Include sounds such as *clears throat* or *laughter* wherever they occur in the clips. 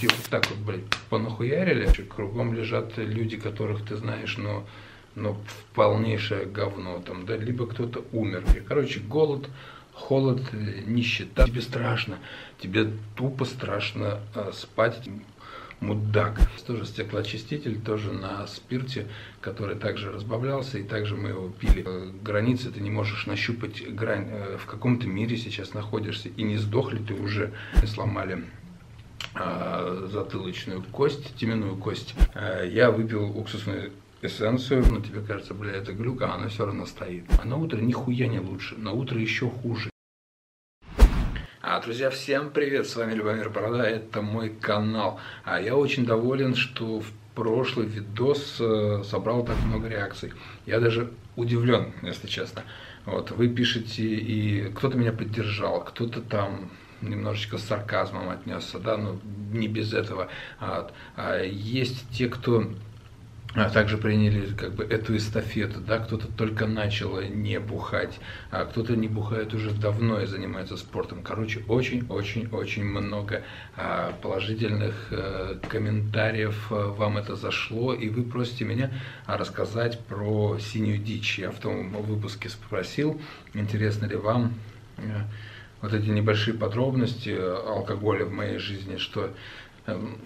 Типа так вот, блядь, понахуярили, кругом лежат люди, которых ты знаешь, но, но полнейшее говно там, да, либо кто-то умер. Короче, голод, холод, нищета. Тебе страшно, тебе тупо страшно э, спать мудак. Тоже стеклоочиститель, тоже на спирте, который также разбавлялся, и также мы его пили. Границы ты не можешь нащупать грань. Э, в каком-то мире сейчас находишься, и не сдохли ты уже, сломали а, затылочную кость, теменную кость. А, я выпил уксусную эссенцию, но тебе кажется, бля, это глюк, а она все равно стоит. А на утро нихуя не лучше, на утро еще хуже. А, друзья, всем привет, с вами Любомир Борода, это мой канал. А я очень доволен, что в прошлый видос э, собрал так много реакций. Я даже удивлен, если честно. Вот, вы пишете, и кто-то меня поддержал, кто-то там немножечко с сарказмом отнесся, да, но не без этого. А, а есть те, кто а также приняли как бы эту эстафету, да, кто-то только начал не бухать, а кто-то не бухает уже давно и занимается спортом. Короче, очень-очень-очень много а, положительных а, комментариев а, вам это зашло, и вы просите меня рассказать про синюю дичь. Я в том выпуске спросил, интересно ли вам вот эти небольшие подробности алкоголя в моей жизни, что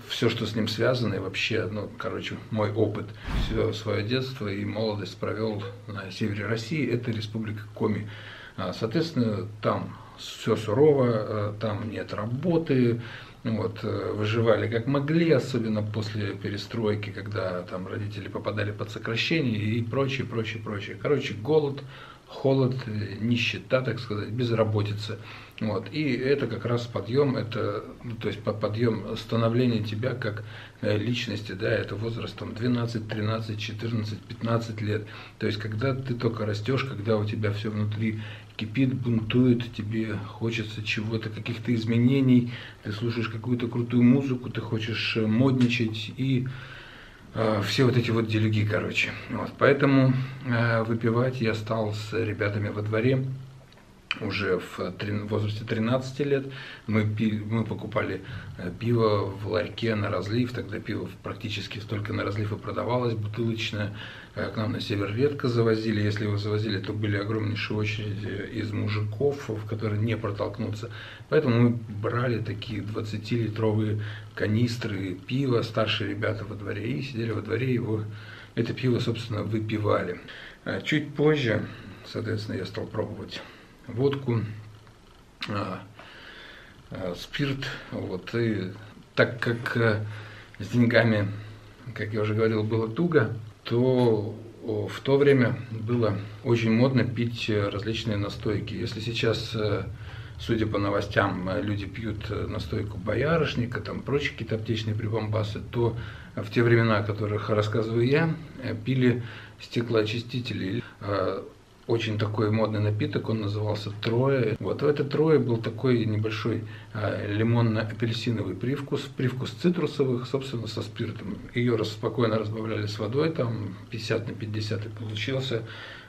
все, что с ним связано, и вообще, ну, короче, мой опыт, все свое детство и молодость провел на севере России, это республика Коми. А, соответственно, там все сурово, э, там нет работы, вот, э, выживали как могли, особенно после перестройки, когда там родители попадали под сокращение и прочее, прочее, прочее. Короче, голод, холод, э, нищета, так сказать, безработица. Вот. И это как раз подъем, это, ну, то есть подъем становления тебя как э, личности, да, это возрастом 12, 13, 14, 15 лет. То есть когда ты только растешь, когда у тебя все внутри кипит, бунтует, тебе хочется чего-то, каких-то изменений, ты слушаешь какую-то крутую музыку, ты хочешь э, модничать и э, все вот эти вот делюги, короче. Вот. Поэтому э, выпивать я стал с ребятами во дворе, уже в возрасте 13 лет мы, пили, мы покупали э, пиво в ларьке на разлив, тогда пиво практически столько на разлив и продавалось, бутылочное. Э, к нам на север редко завозили, если его завозили, то были огромнейшие очереди из мужиков, в которые не протолкнуться. Поэтому мы брали такие 20-литровые канистры пива, старшие ребята во дворе, и сидели во дворе, его, это пиво, собственно, выпивали. Э, чуть позже, соответственно, я стал пробовать водку, а, а, спирт. Вот, и так как а, с деньгами, как я уже говорил, было туго, то в то время было очень модно пить различные настойки. Если сейчас, э, судя по новостям, люди пьют настойку боярышника, там прочие какие-то аптечные прибамбасы, то в те времена, о которых рассказываю я, пили стеклоочистители очень такой модный напиток, он назывался Трое. Вот в это Трое был такой небольшой а, лимонно-апельсиновый привкус, привкус цитрусовых, собственно, со спиртом. Ее спокойно разбавляли с водой, там 50 на 50 и получился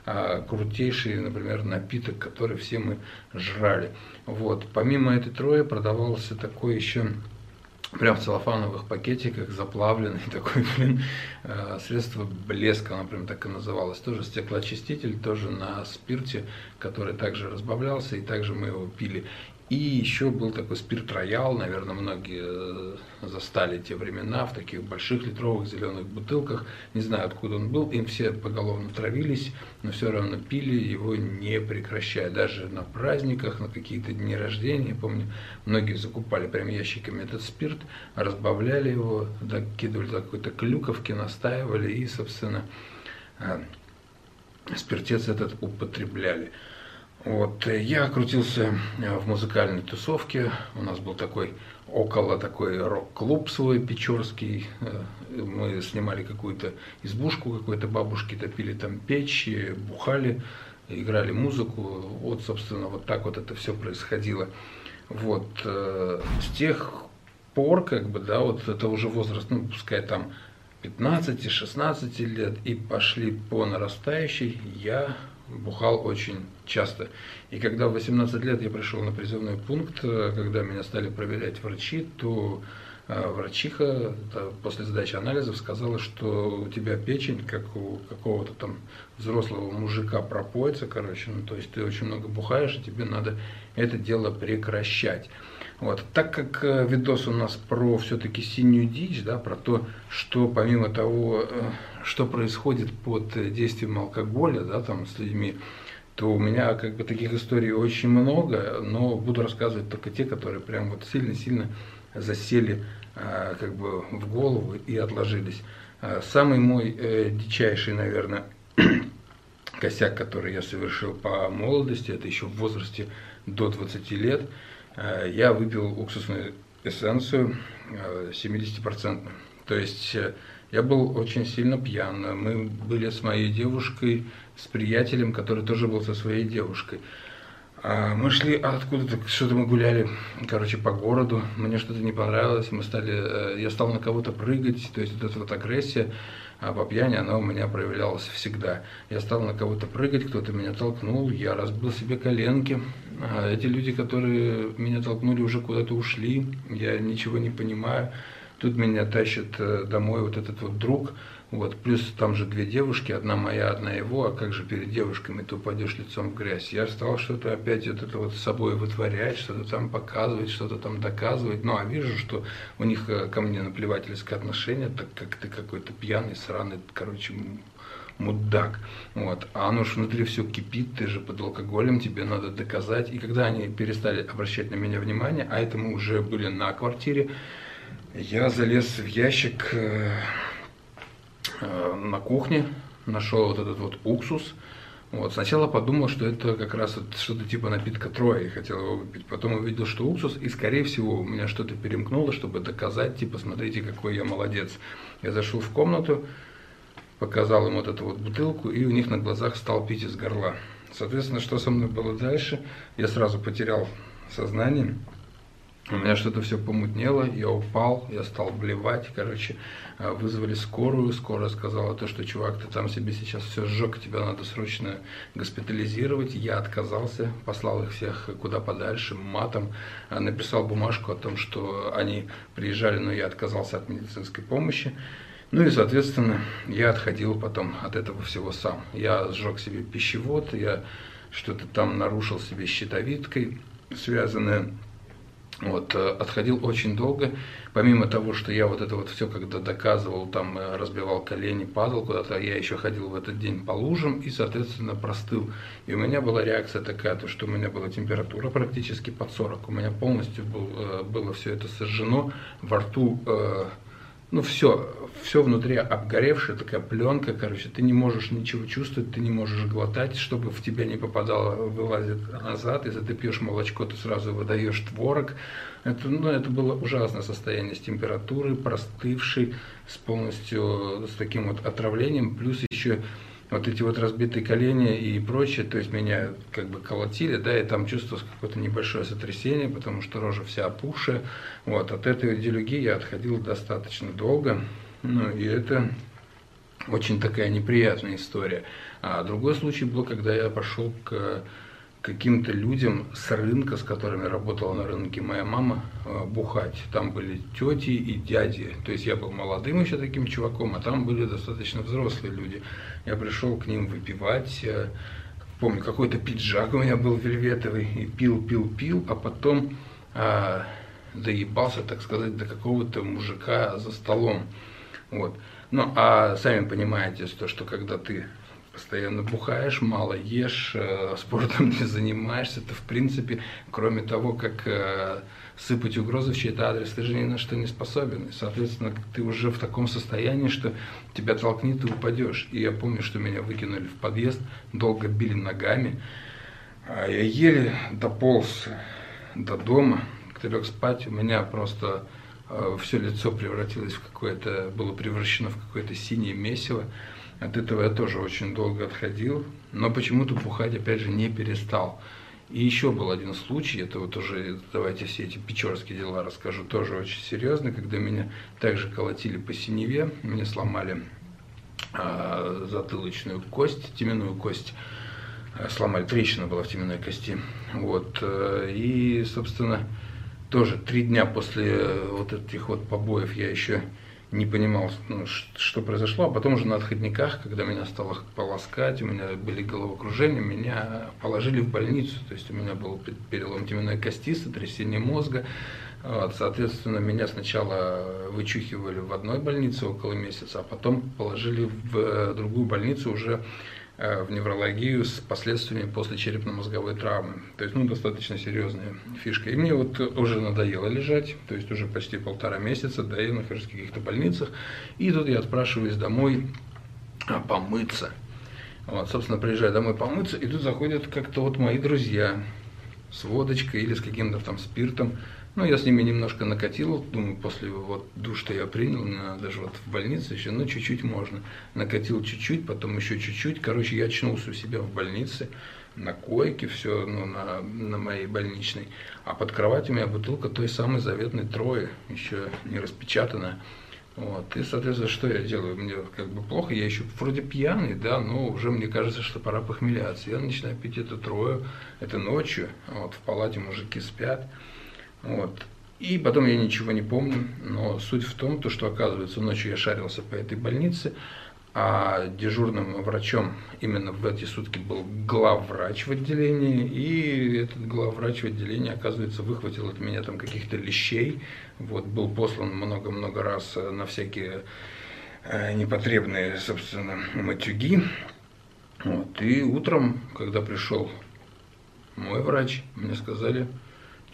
а, крутейший, например, напиток, который все мы жрали. Вот. Помимо этой Трое продавался такой еще прям в целлофановых пакетиках, заплавленный *laughs* такой, блин, э, средство блеска, оно прям так и называлось. Тоже стеклоочиститель, тоже на спирте, который также разбавлялся, и также мы его пили. И еще был такой спирт роял, наверное, многие э, застали те времена в таких больших литровых зеленых бутылках. Не знаю, откуда он был, им все поголовно травились, но все равно пили его не прекращая. Даже на праздниках, на какие-то дни рождения, помню, многие закупали прям ящиками этот спирт, разбавляли его, докидывали какой-то клюковки, настаивали и, собственно, э, спиртец этот употребляли. Вот, э, я крутился э, в музыкальной тусовке, у нас был такой около такой рок-клуб свой печорский, э, мы снимали какую-то избушку какой-то бабушки, топили там печь, бухали, играли музыку, вот, собственно, вот так вот это все происходило. Вот, с тех пор, как бы, да, вот это уже возраст, ну, пускай там 15-16 лет, и пошли по нарастающей, я бухал очень часто. И когда в 18 лет я пришел на призывной пункт, э, когда меня стали проверять врачи, то э, врачиха после сдачи анализов сказала, что у тебя печень, как у какого-то там взрослого мужика пропоится, короче, ну то есть ты очень много бухаешь, и тебе надо это дело прекращать. Вот. Так как э, видос у нас про все-таки синюю дичь, да, про то, что помимо того, э, что происходит под действием алкоголя, да, там с людьми, то у меня как бы таких историй очень много, но буду рассказывать только те, которые прям вот сильно-сильно засели э, как бы в голову и отложились. Самый мой э, дичайший, наверное, *clears throat* косяк, который я совершил по молодости, это еще в возрасте до 20 лет – Э, я выпил уксусную эссенцию 70%. Э, То есть э, я был очень сильно пьян. Мы были с моей девушкой, с приятелем, который тоже был со своей девушкой. А мы шли откуда-то, что-то мы гуляли, короче, по городу. Мне что-то не понравилось. Мы стали, я стал на кого-то прыгать. То есть вот эта вот агрессия а по пьяни она у меня проявлялась всегда. Я стал на кого-то прыгать, кто-то меня толкнул, я разбил себе коленки. А эти люди, которые меня толкнули, уже куда-то ушли, я ничего не понимаю. Тут меня тащит э, домой вот этот вот друг, вот, плюс там же две девушки, одна моя, одна его, а как же перед девушками ты упадешь лицом в грязь. Я стал что-то опять вот это вот с собой вытворять, что-то там показывать, что-то там доказывать. Ну, а вижу, что у них э, ко мне наплевательское отношение, так как ты какой-то пьяный, сраный, короче, мудак. Вот. А оно же внутри все кипит, ты же под алкоголем, тебе надо доказать. И когда они перестали обращать на меня внимание, а это мы уже были на квартире, я залез в ящик э, Э, на кухне, нашел вот этот вот уксус. Вот. Сначала подумал, что это как раз вот что-то типа напитка Троя, и хотел его выпить. Потом увидел, что уксус, и скорее всего у меня что-то перемкнуло, чтобы доказать, типа, смотрите, какой я молодец. Я зашел в комнату, показал им вот эту вот бутылку, и у них на глазах стал пить из горла. Соответственно, что со мной было дальше? Я сразу потерял сознание. У меня что-то все помутнело, я упал, я стал блевать, короче, э, вызвали скорую, скорая сказала то, что чувак, ты там себе сейчас все сжег, тебя надо срочно госпитализировать, я отказался, послал их всех куда подальше, матом, э, написал бумажку о том, что они приезжали, но я отказался от медицинской помощи, ну и, соответственно, я отходил потом от этого всего сам. Я сжег себе пищевод, я что-то там нарушил себе щитовидкой, связанное вот, э, отходил очень долго, помимо того, что я вот это вот все когда доказывал, там э, разбивал колени, падал куда-то, я еще ходил в этот день по лужам и, соответственно, простыл. И у меня была реакция такая, то, что у меня была температура практически под 40, у меня полностью был, э, было все это сожжено, во рту ну все, все внутри обгоревшая такая пленка, короче, ты не можешь ничего чувствовать, ты не можешь глотать, чтобы в тебя не попадало, вылазит назад, если ты пьешь молочко, ты сразу выдаешь творог. Это, ну, это было ужасное состояние с температурой, простывшей, с полностью, с таким вот отравлением, плюс еще вот эти вот разбитые колени и прочее, то есть меня как бы колотили, да, и там чувствовалось какое-то небольшое сотрясение, потому что рожа вся опухшая. Вот, от этой делюги я отходил достаточно долго, ну, и это очень такая неприятная история. А другой случай был, когда я пошел к каким-то людям с рынка, с которыми работала на рынке моя мама, э, бухать. Там были тети и дяди. То есть я был молодым еще таким чуваком, а там были достаточно взрослые люди. Я пришел к ним выпивать. Э, помню, какой-то пиджак у меня был вельветовый. И пил, пил, пил, а потом а, доебался, так сказать, до какого-то мужика за столом. Вот. Ну, а сами понимаете, что, что когда ты постоянно бухаешь, мало ешь, э, спортом *laughs* не занимаешься, ты в принципе, кроме того, как э, сыпать угрозы в чей-то адрес, ты же ни на что не способен. И, соответственно, ты уже в таком состоянии, что тебя толкнет и упадешь. И я помню, что меня выкинули в подъезд, долго били ногами. А я еле дополз до дома, когда лег спать, у меня просто э, все лицо превратилось в какое-то, было превращено в какое-то синее месиво. От этого я тоже очень долго отходил, но почему-то бухать опять же не перестал. И еще был один случай, это вот уже, давайте все эти печорские дела расскажу, тоже очень серьезно, когда меня также колотили по синеве, мне сломали а, затылочную кость, теменную кость. сломали, трещина была в теменной кости. Вот. И, собственно, тоже три дня после вот этих вот побоев я еще не понимал, ну, что произошло, а потом уже на отходниках, когда меня стало полоскать, у меня были головокружения, меня положили в больницу, то есть у меня был перелом теменной кости, сотрясение мозга, вот, соответственно, меня сначала вычухивали в одной больнице около месяца, а потом положили в э, другую больницу уже в неврологию с последствиями после черепно-мозговой травмы. То есть, ну, достаточно серьезная фишка. И мне вот уже надоело лежать, то есть уже почти полтора месяца, да, я нахожусь в каких-то больницах. И тут я отпрашиваюсь домой а, помыться. Вот, собственно, приезжаю домой помыться, и тут заходят как-то вот мои друзья с водочкой или с каким-то там спиртом. Ну, я с ними немножко накатил, думаю, после вот душ, что я принял, даже вот в больнице еще, ну, чуть-чуть можно. Накатил чуть-чуть, потом еще чуть-чуть. Короче, я очнулся у себя в больнице, на койке, все, ну, на, на моей больничной. А под кроватью у меня бутылка той самой заветной Трои, еще не распечатанная. Вот. И, соответственно, что я делаю? Мне как бы плохо, я еще вроде пьяный, да, но уже мне кажется, что пора похмеляться. Я начинаю пить эту трою, это ночью, вот, в палате мужики спят. Вот. И потом я ничего не помню, но суть в том, то, что оказывается ночью я шарился по этой больнице, а дежурным врачом именно в эти сутки был главврач в отделении, и этот главврач в отделении, оказывается, выхватил от меня там каких-то лещей, вот, был послан много-много раз на всякие э, непотребные, собственно, матюги, вот, и утром, когда пришел мой врач, мне сказали,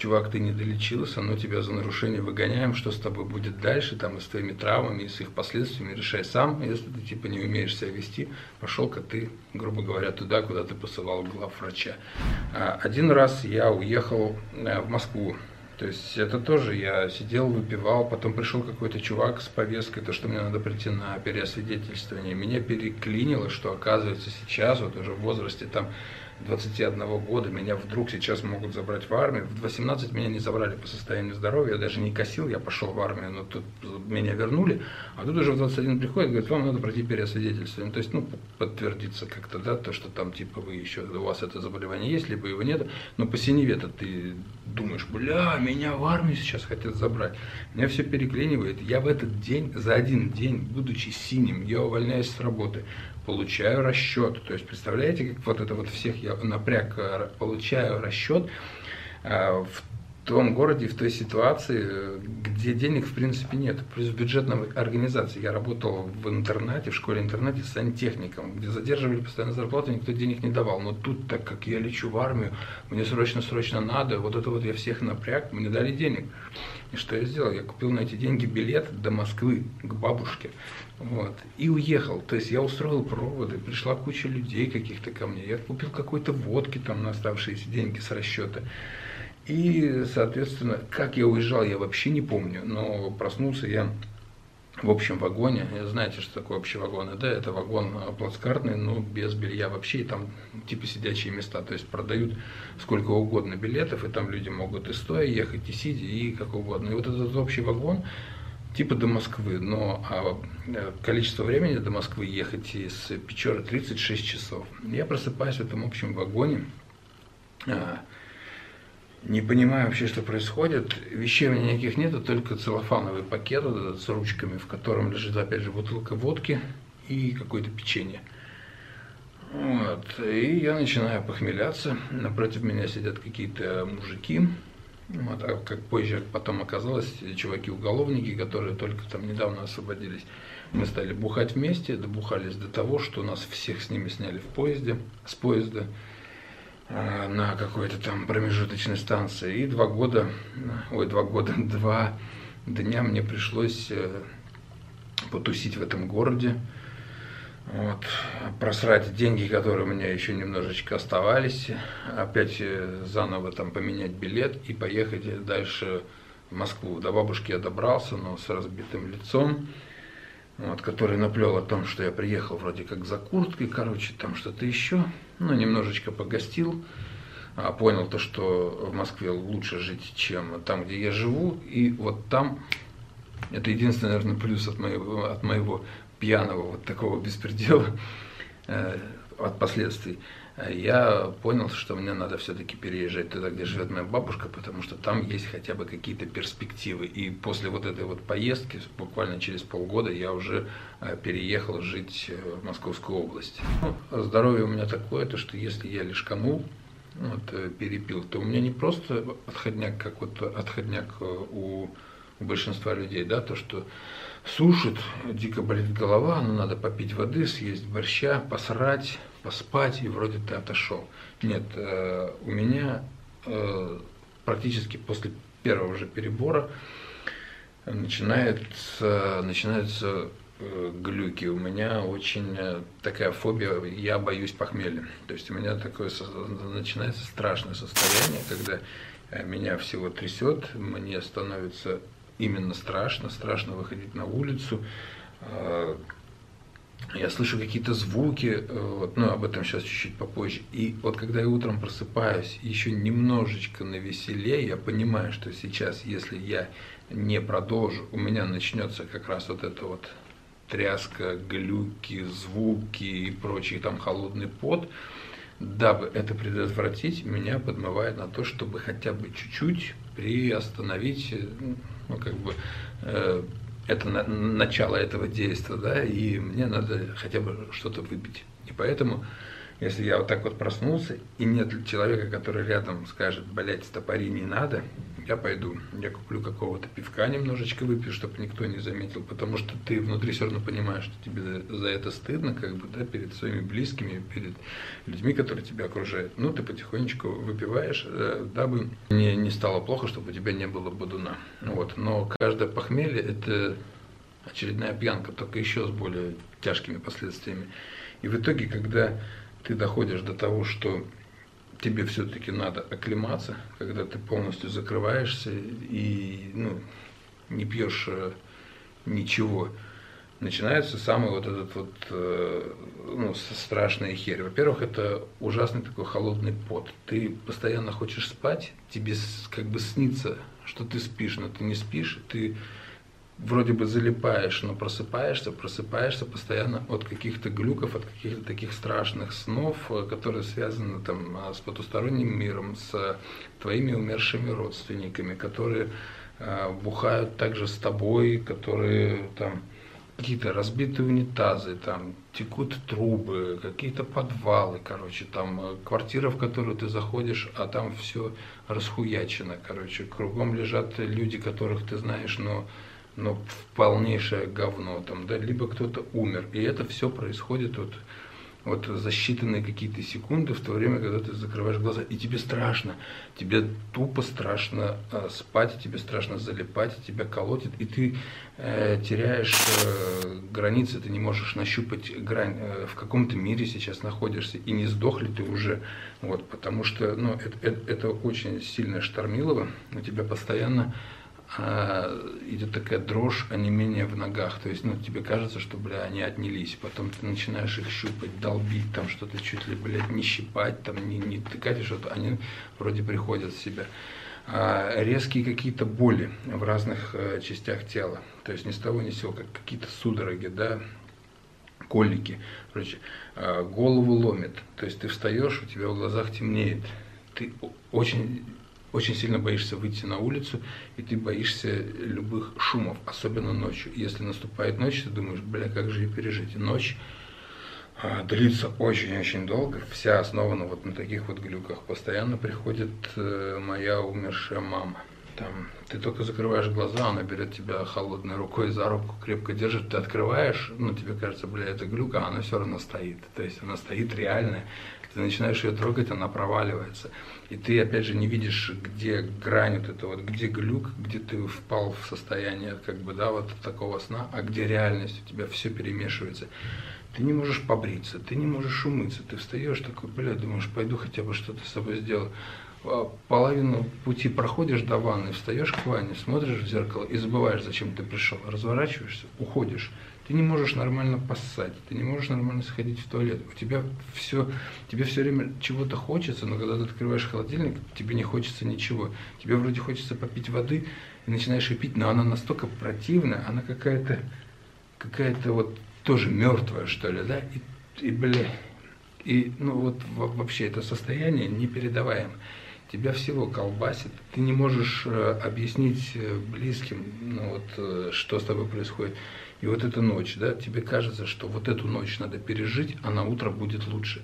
чувак, ты не долечился, но тебя за нарушение выгоняем, что с тобой будет дальше, там, и с твоими травмами, и с их последствиями, решай сам, если ты, типа, не умеешь себя вести, пошел-ка ты, грубо говоря, туда, куда ты посылал глав врача. А, один раз я уехал э, в Москву, то есть это тоже я сидел, выпивал, потом пришел какой-то чувак с повесткой, то, что мне надо прийти на переосвидетельствование. Меня переклинило, что оказывается сейчас, вот уже в возрасте там 21 года меня вдруг сейчас могут забрать в армию. В 18 меня не забрали по состоянию здоровья, я даже не косил, я пошел в армию, но тут меня вернули. А тут уже в 21 приходит, говорит, вам надо пройти переосвидетельствование. То есть, ну, подтвердиться как-то, да, то, что там, типа, вы еще, у вас это заболевание есть, либо его нет. Но по синеве-то ты думаешь, бля, меня в армию сейчас хотят забрать. Меня все переклинивает. Я в этот день, за один день, будучи синим, я увольняюсь с работы получаю расчет. То есть, представляете, как вот это вот всех я напряг, э, получаю расчет э, в том городе, в той ситуации, где денег в принципе нет. Плюс в бюджетной организации. Я работал в интернате, в школе-интернате сантехником, где задерживали постоянно зарплату, никто денег не давал. Но тут, так как я лечу в армию, мне срочно-срочно надо, вот это вот я всех напряг, мне дали денег. И что я сделал? Я купил на эти деньги билет до Москвы к бабушке. Вот, и уехал. То есть я устроил проводы, пришла куча людей каких-то ко мне. Я купил какой-то водки там на оставшиеся деньги с расчета. И, соответственно, как я уезжал, я вообще не помню, но проснулся я в общем вагоне. Знаете, что такое общий вагон? Да, это вагон плацкартный, но без белья вообще, и там типа сидячие места. То есть продают сколько угодно билетов, и там люди могут и стоя ехать, и сидя, и как угодно. И вот этот общий вагон, типа до Москвы, но а, количество времени до Москвы ехать из Печоры 36 часов. Я просыпаюсь в этом общем вагоне, а, не понимаю вообще, что происходит. Вещей у меня никаких нету, только целлофановый пакет с ручками, в котором лежит, опять же, бутылка водки и какое-то печенье. Вот. И я начинаю похмеляться. Напротив меня сидят какие-то мужики. Вот. А как позже потом оказалось, чуваки-уголовники, которые только там недавно освободились. Мы стали бухать вместе, добухались до того, что нас всех с ними сняли в поезде, с поезда. Э, на какой-то там промежуточной станции. И два года, ой, два года, *laughs* два дня мне пришлось э, потусить в этом городе. Вот, просрать деньги, которые у меня еще немножечко оставались, опять э, заново там поменять билет и поехать дальше в Москву. До бабушки я добрался, но с разбитым лицом вот, который наплел о том, что я приехал вроде как за курткой, короче, там что-то еще, ну, немножечко погостил, а, понял то, что в Москве лучше жить, чем там, где я живу, и вот там, это единственный, наверное, плюс от моего, от моего пьяного вот такого беспредела, э, от последствий. я понял, что мне надо все-таки переезжать туда, где живет моя бабушка, потому что там есть хотя бы какие-то перспективы. И после вот этой вот поездки, буквально через полгода, я уже э, переехал жить э, в Московскую область. Ну, здоровье у меня такое, то что если я лишканул, вот, э, перепил, то у меня не просто отходняк, как вот отходняк у, у большинства людей, да, то, что сушит, дико болит голова, ну надо попить воды, съесть борща, посрать, поспать, и вроде ты отошел. Нет, э, у меня э, практически после первого же перебора начинается, начинаются э, глюки. У меня очень такая фобия, я боюсь похмелья. То есть у меня такое начинается страшное состояние, когда меня всего трясет, мне становится именно страшно, страшно выходить на улицу, я слышу какие-то звуки, э, вот, ну, об этом сейчас чуть-чуть попозже. И вот когда я утром просыпаюсь, еще немножечко на веселее, я понимаю, что сейчас, если я не продолжу, у меня начнется как раз вот это вот тряска, глюки, звуки и прочий там холодный пот, дабы это предотвратить, меня подмывает на то, чтобы хотя бы чуть-чуть приостановить, э, ну, как бы, э, это на, начало этого действия, да, и мне надо хотя бы что-то выпить. И поэтому, если я вот так вот проснулся, и нет человека, который рядом скажет, блядь, стопори не надо, я пойду, я куплю какого-то пивка немножечко выпью, чтобы никто не заметил, потому что ты внутри все равно понимаешь, что тебе за это стыдно, как бы, да, перед своими близкими, перед людьми, которые тебя окружают. Ну, ты потихонечку выпиваешь, э, дабы не, не стало плохо, чтобы у тебя не было бодуна. Вот. Но каждое похмелье – это очередная пьянка, только еще с более тяжкими последствиями. И в итоге, когда ты доходишь до того, что тебе все-таки надо оклематься, когда ты полностью закрываешься и ну, не пьешь э, ничего. Начинается самый вот этот вот э, ну, страшная херь. Во-первых, это ужасный такой холодный пот. Ты постоянно хочешь спать, тебе как бы снится, что ты спишь, но ты не спишь, ты вроде бы залипаешь, но просыпаешься, просыпаешься постоянно от каких-то глюков, от каких-то таких страшных снов, э, которые связаны там а, с потусторонним миром, с твоими умершими родственниками, которые э, бухают также с тобой, которые там какие-то разбитые унитазы, там текут трубы, какие-то подвалы, короче, там э, квартира, в которую ты заходишь, а там все расхуячено, короче, кругом лежат люди, которых ты знаешь, но но полнейшее говно там, да, либо кто-то умер. И это все происходит вот, вот за считанные какие-то секунды в то время, когда ты закрываешь глаза, и тебе страшно, тебе тупо страшно э, спать, тебе страшно залипать, тебя колотит, и ты э, теряешь э, границы, ты не можешь нащупать грань, э, в каком-то мире сейчас находишься, и не сдох ли ты уже, вот, потому что, ну, это, это, это очень сильное штормилово, у тебя постоянно а, идет такая дрожь, а не менее в ногах. То есть, ну, тебе кажется, что, бля, они отнялись. Потом ты начинаешь их щупать, долбить, там что-то чуть ли, блядь, не щипать, там, не, не тыкать, и что-то. Они вроде приходят в себя. А, резкие какие-то боли в разных а, частях тела. То есть, ни с того ни с сего, как какие-то судороги, да, колики. Короче, а, голову ломит. То есть, ты встаешь, у тебя в глазах темнеет. Ты очень очень сильно боишься выйти на улицу, и ты боишься любых шумов, особенно ночью. Если наступает ночь, ты думаешь, бля, как же ее пережить? Ночь а, длится очень-очень долго, вся основана вот на таких вот глюках. Постоянно приходит э, моя умершая мама. Там, ты только закрываешь глаза, она берет тебя холодной рукой за руку, крепко держит, ты открываешь, ну, тебе кажется, бля, это глюк, а она все равно стоит. То есть она стоит реальная, ты начинаешь ее трогать, она проваливается. И ты, опять же, не видишь, где грань вот это вот, где глюк, где ты впал в состояние, как бы, да, вот такого сна, а где реальность, у тебя все перемешивается. Ты не можешь побриться, ты не можешь умыться, ты встаешь такой, бля, думаешь, пойду хотя бы что-то с собой сделаю. А половину пути проходишь до ванны, встаешь к ванне, смотришь в зеркало и забываешь, зачем ты пришел, разворачиваешься, уходишь. Ты не можешь нормально поссать, ты не можешь нормально сходить в туалет. У тебя все, тебе все время чего-то хочется, но когда ты открываешь холодильник, тебе не хочется ничего. Тебе вроде хочется попить воды, и начинаешь ее пить, но она настолько противная, она какая-то, какая-то вот тоже мертвая, что ли, да, и, и бля, И ну вот вообще это состояние непередаваемо. Тебя всего колбасит, ты не можешь э, объяснить э, близким, ну вот, э, что с тобой происходит. И вот эта ночь, да, тебе кажется, что вот эту ночь надо пережить, а на утро будет лучше.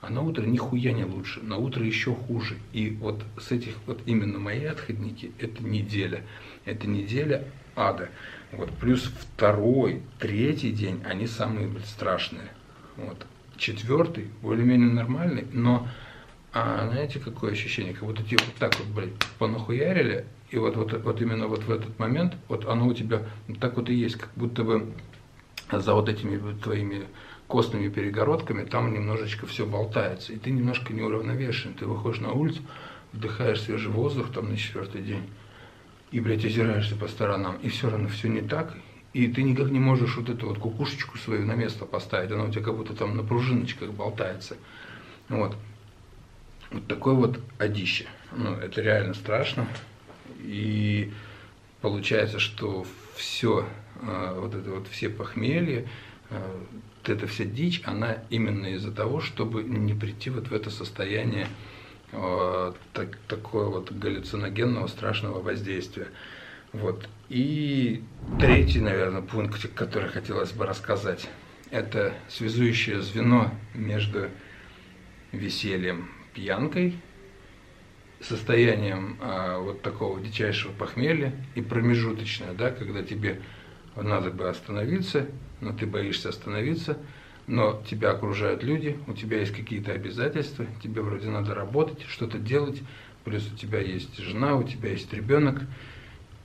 А на утро нихуя не лучше, на утро еще хуже. И вот с этих, вот именно мои отходники, это неделя. Это неделя ада. Вот, плюс второй, третий день, они самые страшные. Вот. Четвертый, более-менее нормальный, но а знаете, какое ощущение? Как будто тебе вот так вот, блядь, понахуярили, и вот, вот, вот именно вот в этот момент, вот оно у тебя так вот и есть, как будто бы за вот этими твоими костными перегородками там немножечко все болтается, и ты немножко неуравновешен. Ты выходишь на улицу, вдыхаешь свежий воздух там на четвертый день, и, блядь, озираешься по сторонам, и все равно все не так, и ты никак не можешь вот эту вот кукушечку свою на место поставить, она у тебя как будто там на пружиночках болтается. Вот. Вот такое вот одище. Ну, это реально страшно. И получается, что все, а, вот это вот все похмелья, а, вот эта вся дичь, она именно из-за того, чтобы не прийти вот в это состояние а, так, такое вот галлюциногенного страшного воздействия. Вот. И третий, наверное, пункт, который хотелось бы рассказать, это связующее звено между весельем пьянкой, состоянием а, вот такого дичайшего похмелья и промежуточное, да, когда тебе надо бы остановиться, но ты боишься остановиться, но тебя окружают люди, у тебя есть какие-то обязательства, тебе вроде надо работать, что-то делать, плюс у тебя есть жена, у тебя есть ребенок,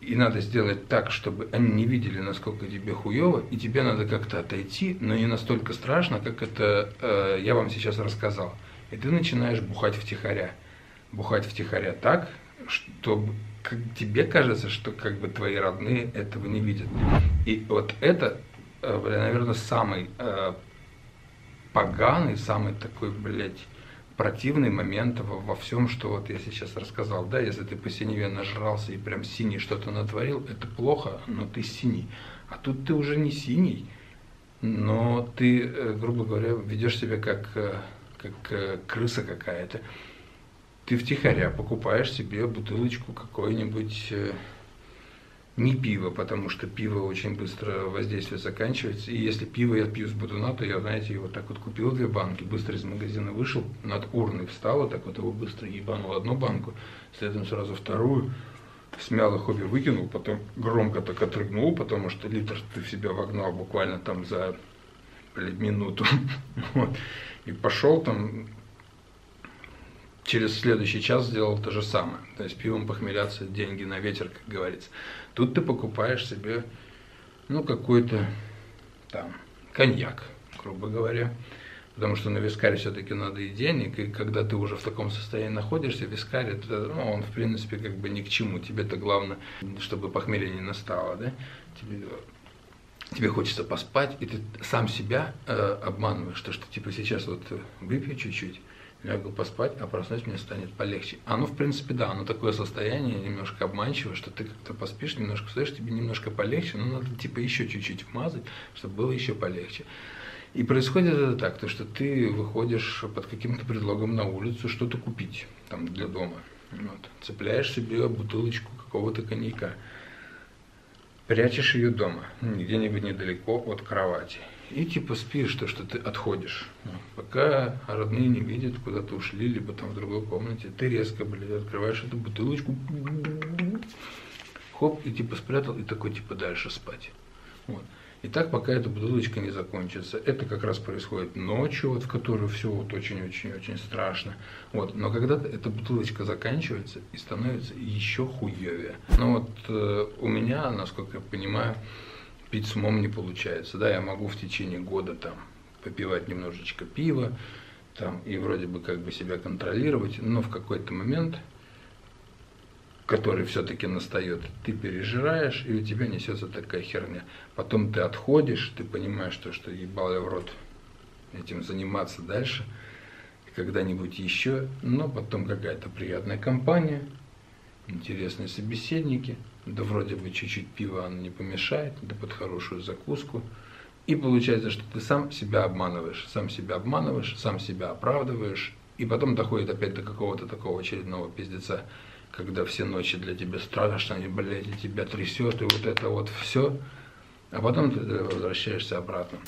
и надо сделать так, чтобы они не видели, насколько тебе хуево, и тебе надо как-то отойти, но не настолько страшно, как это э, я вам сейчас рассказал. И ты начинаешь бухать втихаря. Бухать втихаря так, что как тебе кажется, что как бы твои родные этого не видят. И вот это, э, наверное, самый э, поганый, самый такой, блядь, противный момент во, во всем, что вот я сейчас рассказал. Да, если ты по синеве нажрался и прям синий что-то натворил, это плохо, но ты синий. А тут ты уже не синий, но ты, э, грубо говоря, ведешь себя как как э, крыса какая-то. Ты втихаря покупаешь себе бутылочку какой-нибудь э, не пиво, потому что пиво очень быстро воздействие заканчивается. И если пиво я пью с будуна, то я, знаете, его так вот купил две банки, быстро из магазина вышел, над урной встал, вот так вот его быстро ебанул одну банку, следом сразу вторую, смял их обе, выкинул, потом громко так отрыгнул, потому что литр ты в себя вогнал буквально там за блядь, минуту. *laughs* Вот. И пошел там, через следующий час сделал то же самое. То есть пивом похмеляться, деньги на ветер, как говорится. Тут ты покупаешь себе, ну, какой-то там коньяк, грубо говоря. Потому что на вискаре все-таки надо и денег, и когда ты уже в таком состоянии находишься, вискарь, это, ну, он в принципе как бы ни к чему. Тебе-то главное, чтобы похмелье не настало, да? Тебе тебе хочется поспать, и ты сам себя э, обманываешь, что, что типа сейчас вот выпью чуть-чуть, лягу поспать, а проснусь мне станет полегче. Оно, в принципе, да, оно такое состояние немножко обманчивое, что ты как-то поспишь, немножко встаешь, тебе немножко полегче, но надо типа еще чуть-чуть вмазать, чтобы было еще полегче. И происходит это так, то, что ты выходишь под каким-то предлогом на улицу что-то купить там для дома. Вот. Цепляешь себе бутылочку какого-то коньяка прячешь ее дома, где-нибудь недалеко от кровати. И типа спишь, то, что ты отходишь. Пока родные не видят, куда ты ушли, либо там в другой комнате, ты резко, блядь, открываешь эту бутылочку, хоп, и типа спрятал, и такой типа дальше спать. Вот. И так, пока эта бутылочка не закончится. Это как раз происходит ночью, вот, в которую все вот очень-очень-очень страшно. Вот. Но когда-то эта бутылочка заканчивается и становится еще хуевее. Но вот э, у меня, насколько я понимаю, пить с умом не получается. Да, я могу в течение года там попивать немножечко пива, там, и вроде бы как бы себя контролировать, но в какой-то момент который все-таки настает, ты пережираешь, и у тебя несется такая херня. Потом ты отходишь, ты понимаешь, то, что ебал я в рот этим заниматься дальше, когда-нибудь еще, но потом какая-то приятная компания, интересные собеседники, да вроде бы чуть-чуть пива оно не помешает, да под хорошую закуску, И получается, что ты сам себя обманываешь, сам себя обманываешь, сам себя оправдываешь, и потом доходит опять до какого-то такого очередного пиздеца, когда все ночи для тебя страшно, и, блядь, и тебя трясет, и вот это вот все, а потом ты возвращаешься обратно.